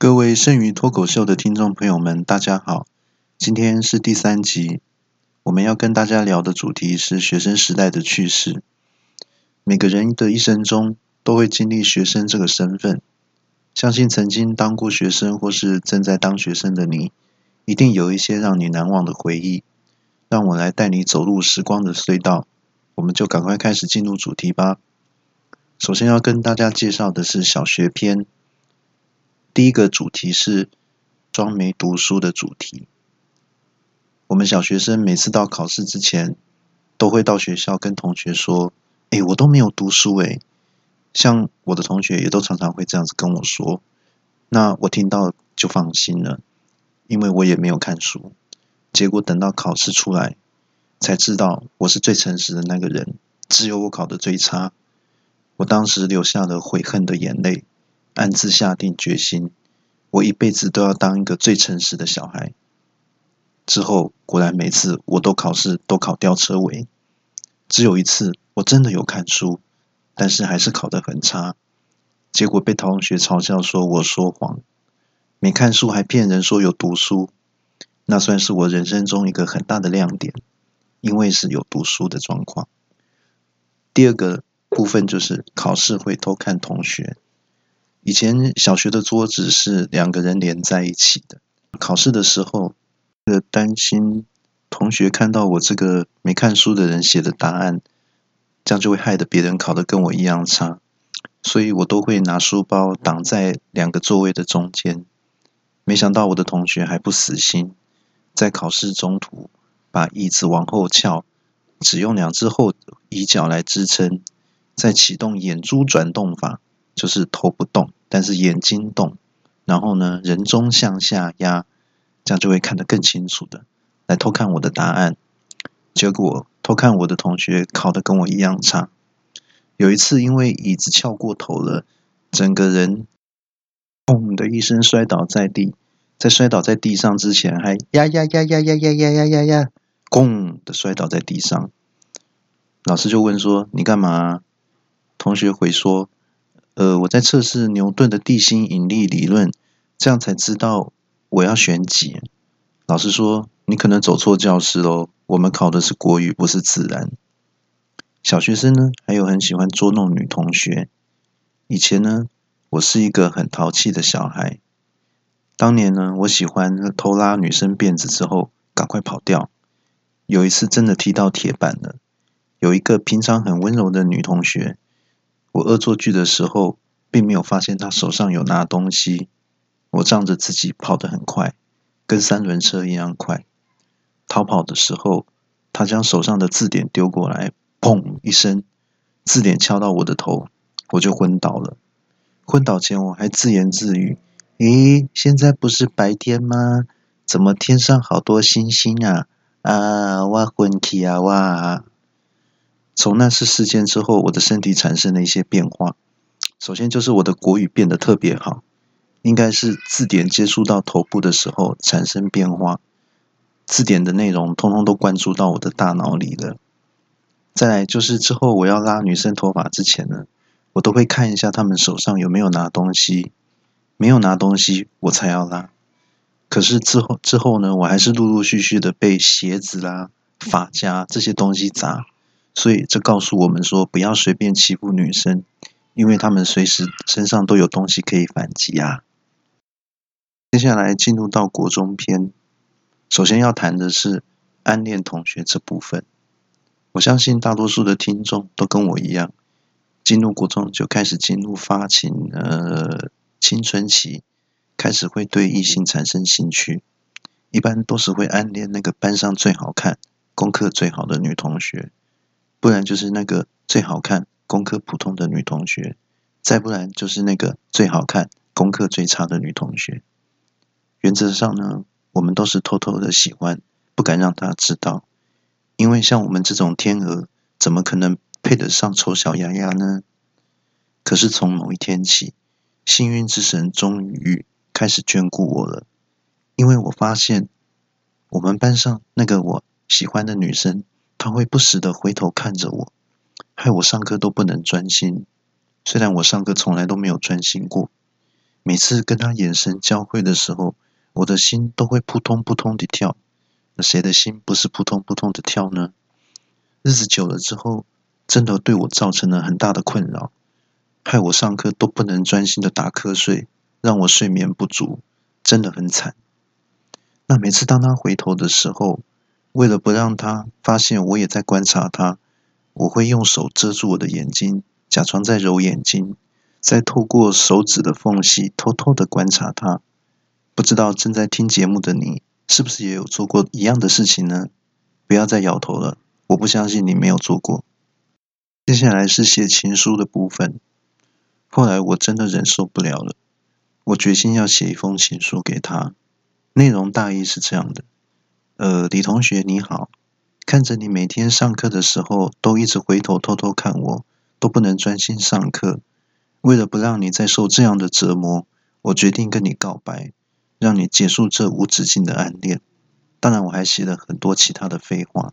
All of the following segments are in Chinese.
各位剩余脱口秀的听众朋友们，大家好！今天是第三集，我们要跟大家聊的主题是学生时代的趣事。每个人的一生中都会经历学生这个身份，相信曾经当过学生或是正在当学生的你，一定有一些让你难忘的回忆。让我来带你走入时光的隧道，我们就赶快开始进入主题吧。首先要跟大家介绍的是小学篇。第一个主题是装没读书的主题。我们小学生每次到考试之前，都会到学校跟同学说：“哎，我都没有读书。”哎，像我的同学也都常常会这样子跟我说。那我听到就放心了，因为我也没有看书。结果等到考试出来，才知道我是最诚实的那个人，只有我考的最差。我当时流下了悔恨的眼泪。暗自下定决心，我一辈子都要当一个最诚实的小孩。之后果然每次我都考试都考吊车尾，只有一次我真的有看书，但是还是考得很差。结果被同学嘲笑说我说谎，没看书还骗人说有读书，那算是我人生中一个很大的亮点，因为是有读书的状况。第二个部分就是考试会偷看同学。以前小学的桌子是两个人连在一起的，考试的时候，呃，担心同学看到我这个没看书的人写的答案，这样就会害得别人考得跟我一样差，所以我都会拿书包挡在两个座位的中间。没想到我的同学还不死心，在考试中途把椅子往后翘，只用两只后椅脚来支撑，再启动眼珠转动法。就是头不动，但是眼睛动，然后呢，人中向下压，这样就会看得更清楚的。来偷看我的答案，结果偷看我的同学考的跟我一样差。有一次因为椅子翘过头了，整个人砰的一声摔倒在地，在摔倒在地上之前还呀呀呀呀呀呀呀呀呀呀，咣的摔倒在地上。老师就问说：“你干嘛？”同学回说。呃，我在测试牛顿的地心引力理论，这样才知道我要选几。老师说你可能走错教室喽，我们考的是国语，不是自然。小学生呢，还有很喜欢捉弄女同学。以前呢，我是一个很淘气的小孩。当年呢，我喜欢偷拉女生辫子之后赶快跑掉。有一次真的踢到铁板了，有一个平常很温柔的女同学。我恶作剧的时候，并没有发现他手上有拿东西。我仗着自己跑得很快，跟三轮车一样快，逃跑的时候，他将手上的字典丢过来，砰一声，字典敲到我的头，我就昏倒了。昏倒前我还自言自语：“咦，现在不是白天吗？怎么天上好多星星啊？啊，我昏去啊，哇！”从那次事件之后，我的身体产生了一些变化。首先就是我的国语变得特别好，应该是字典接触到头部的时候产生变化，字典的内容通通都灌注到我的大脑里了。再来就是之后我要拉女生头发之前呢，我都会看一下她们手上有没有拿东西，没有拿东西我才要拉。可是之后之后呢，我还是陆陆续续的被鞋子啦、发夹这些东西砸。所以，这告诉我们说，不要随便欺负女生，因为她们随时身上都有东西可以反击啊。接下来进入到国中篇，首先要谈的是暗恋同学这部分。我相信大多数的听众都跟我一样，进入国中就开始进入发情呃青春期，开始会对异性产生兴趣，一般都是会暗恋那个班上最好看、功课最好的女同学。不然就是那个最好看、功课普通的女同学，再不然就是那个最好看、功课最差的女同学。原则上呢，我们都是偷偷的喜欢，不敢让她知道。因为像我们这种天鹅，怎么可能配得上丑小鸭鸭呢？可是从某一天起，幸运之神终于开始眷顾我了，因为我发现我们班上那个我喜欢的女生。他会不时的回头看着我，害我上课都不能专心。虽然我上课从来都没有专心过，每次跟他眼神交汇的时候，我的心都会扑通扑通的跳。那谁的心不是扑通扑通的跳呢？日子久了之后，真的对我造成了很大的困扰，害我上课都不能专心的打瞌睡，让我睡眠不足，真的很惨。那每次当他回头的时候，为了不让他发现我也在观察他，我会用手遮住我的眼睛，假装在揉眼睛。再透过手指的缝隙偷偷的观察他，不知道正在听节目的你是不是也有做过一样的事情呢？不要再摇头了，我不相信你没有做过。接下来是写情书的部分。后来我真的忍受不了了，我决心要写一封情书给他。内容大意是这样的：呃，李同学你好，看着你每天上课的时候都一直回头偷偷看我，都不能专心上课。为了不让你再受这样的折磨，我决定跟你告白，让你结束这无止境的暗恋。当然，我还写了很多其他的废话。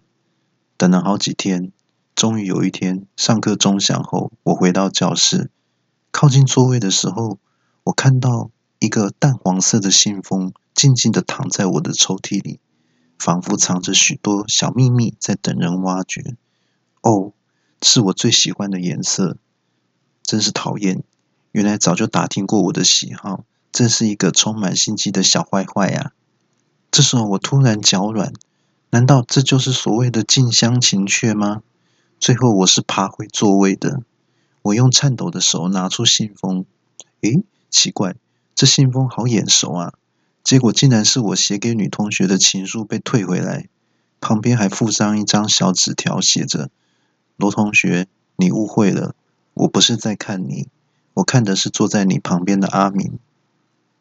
等了好几天，终于有一天，上课钟响后，我回到教室，靠近座位的时候，我看到一个淡黄色的信封静静的躺在我的抽屉里，仿佛藏着许多小秘密在等人挖掘。哦，是我最喜欢的颜色。真是讨厌！原来早就打听过我的喜好，真是一个充满心机的小坏坏呀！这时候我突然脚软，难道这就是所谓的近乡情怯吗？最后我是爬回座位的，我用颤抖的手拿出信封，诶，奇怪，这信封好眼熟啊！结果竟然是我写给女同学的情书被退回来，旁边还附上一张小纸条，写着：“罗同学，你误会了。”我不是在看你，我看的是坐在你旁边的阿明。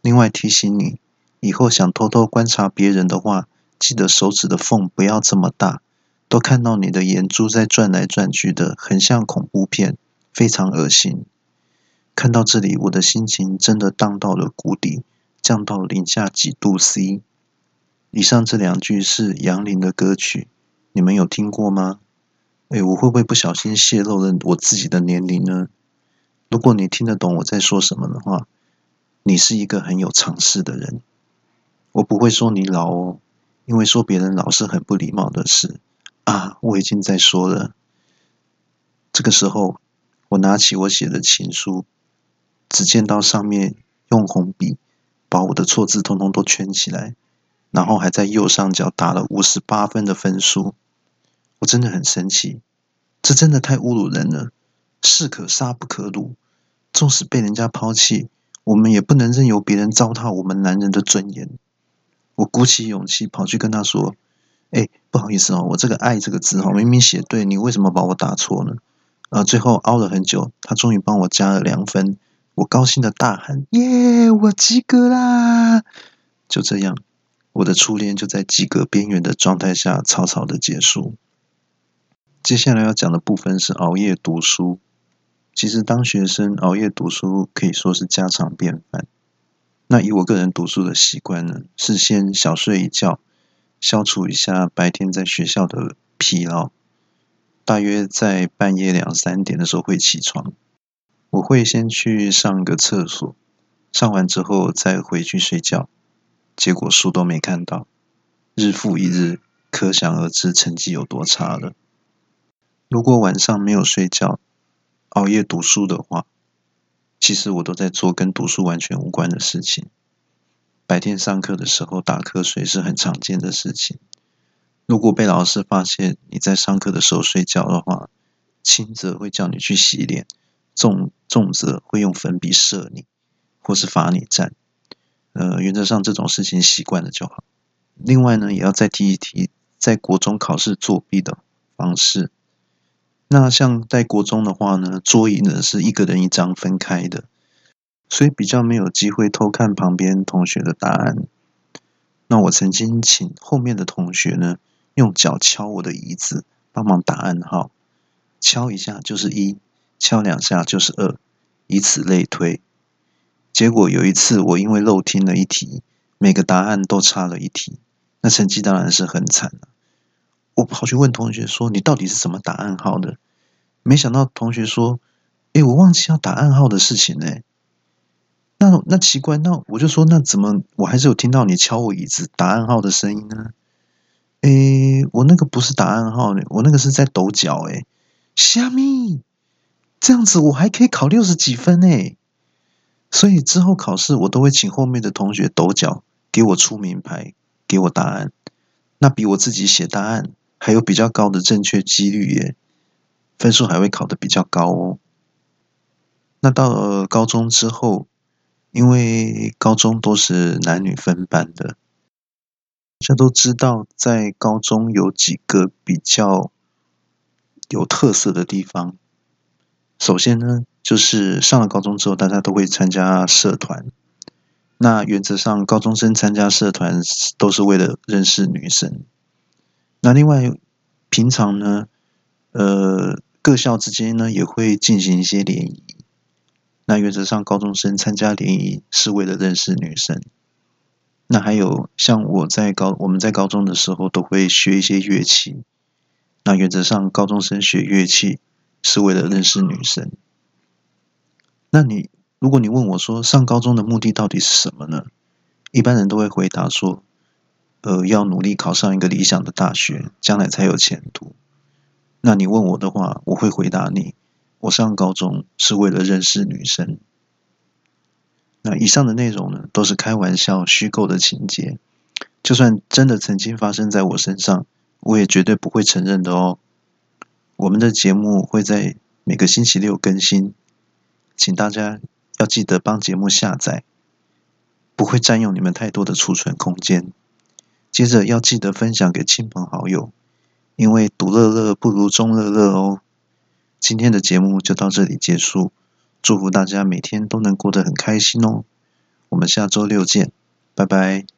另外提醒你，以后想偷偷观察别人的话，记得手指的缝不要这么大，都看到你的眼珠在转来转去的，很像恐怖片，非常恶心。看到这里，我的心情真的荡到了谷底，降到零下几度 C。以上这两句是杨林的歌曲，你们有听过吗？哎，我会不会不小心泄露了我自己的年龄呢？如果你听得懂我在说什么的话，你是一个很有常识的人。我不会说你老哦，因为说别人老是很不礼貌的事啊。我已经在说了。这个时候，我拿起我写的情书，只见到上面用红笔把我的错字通通都圈起来，然后还在右上角打了五十八分的分数。我真的很生气，这真的太侮辱人了。士可杀不可辱，纵使被人家抛弃，我们也不能任由别人糟蹋我们男人的尊严。我鼓起勇气跑去跟他说：“哎，不好意思哦，我这个‘爱’这个字哈，明明写对，你为什么把我打错呢？”啊，最后熬了很久，他终于帮我加了两分。我高兴的大喊：“耶，我及格啦！”就这样，我的初恋就在及格边缘的状态下草草的结束。接下来要讲的部分是熬夜读书。其实当学生熬夜读书可以说是家常便饭。那以我个人读书的习惯呢，是先小睡一觉，消除一下白天在学校的疲劳。大约在半夜两三点的时候会起床，我会先去上个厕所，上完之后再回去睡觉。结果书都没看到，日复一日，可想而知成绩有多差了。如果晚上没有睡觉，熬夜读书的话，其实我都在做跟读书完全无关的事情。白天上课的时候打瞌睡是很常见的事情。如果被老师发现你在上课的时候睡觉的话，轻则会叫你去洗脸，重重则会用粉笔射你，或是罚你站。呃，原则上这种事情习惯了就好。另外呢，也要再提一提，在国中考试作弊的方式。那像在国中的话呢，桌椅呢是一个人一张分开的，所以比较没有机会偷看旁边同学的答案。那我曾经请后面的同学呢，用脚敲我的椅子，帮忙打暗号，敲一下就是一，敲两下就是二，以此类推。结果有一次我因为漏听了一题，每个答案都差了一题，那成绩当然是很惨了。我跑去问同学说：“你到底是怎么打暗号的？”没想到同学说：“哎，我忘记要打暗号的事情呢。”那那奇怪，那我就说，那怎么我还是有听到你敲我椅子打暗号的声音呢？诶，我那个不是打暗号呢，我那个是在抖脚诶。虾米？这样子我还可以考六十几分诶。所以之后考试我都会请后面的同学抖脚，给我出名牌，给我答案。那比我自己写答案还有比较高的正确几率耶，分数还会考得比较高哦。那到了高中之后，因为高中都是男女分班的，大家都知道，在高中有几个比较有特色的地方。首先呢。就是上了高中之后，大家都会参加社团。那原则上，高中生参加社团都是为了认识女生。那另外，平常呢，呃，各校之间呢也会进行一些联谊。那原则上，高中生参加联谊是为了认识女生。那还有像我在高我们在高中的时候都会学一些乐器。那原则上，高中生学乐器是为了认识女生。那你，如果你问我说上高中的目的到底是什么呢？一般人都会回答说，呃，要努力考上一个理想的大学，将来才有前途。那你问我的话，我会回答你，我上高中是为了认识女生。那以上的内容呢，都是开玩笑、虚构的情节，就算真的曾经发生在我身上，我也绝对不会承认的哦。我们的节目会在每个星期六更新。请大家要记得帮节目下载，不会占用你们太多的储存空间。接着要记得分享给亲朋好友，因为独乐乐不如众乐乐哦。今天的节目就到这里结束，祝福大家每天都能过得很开心哦。我们下周六见，拜拜。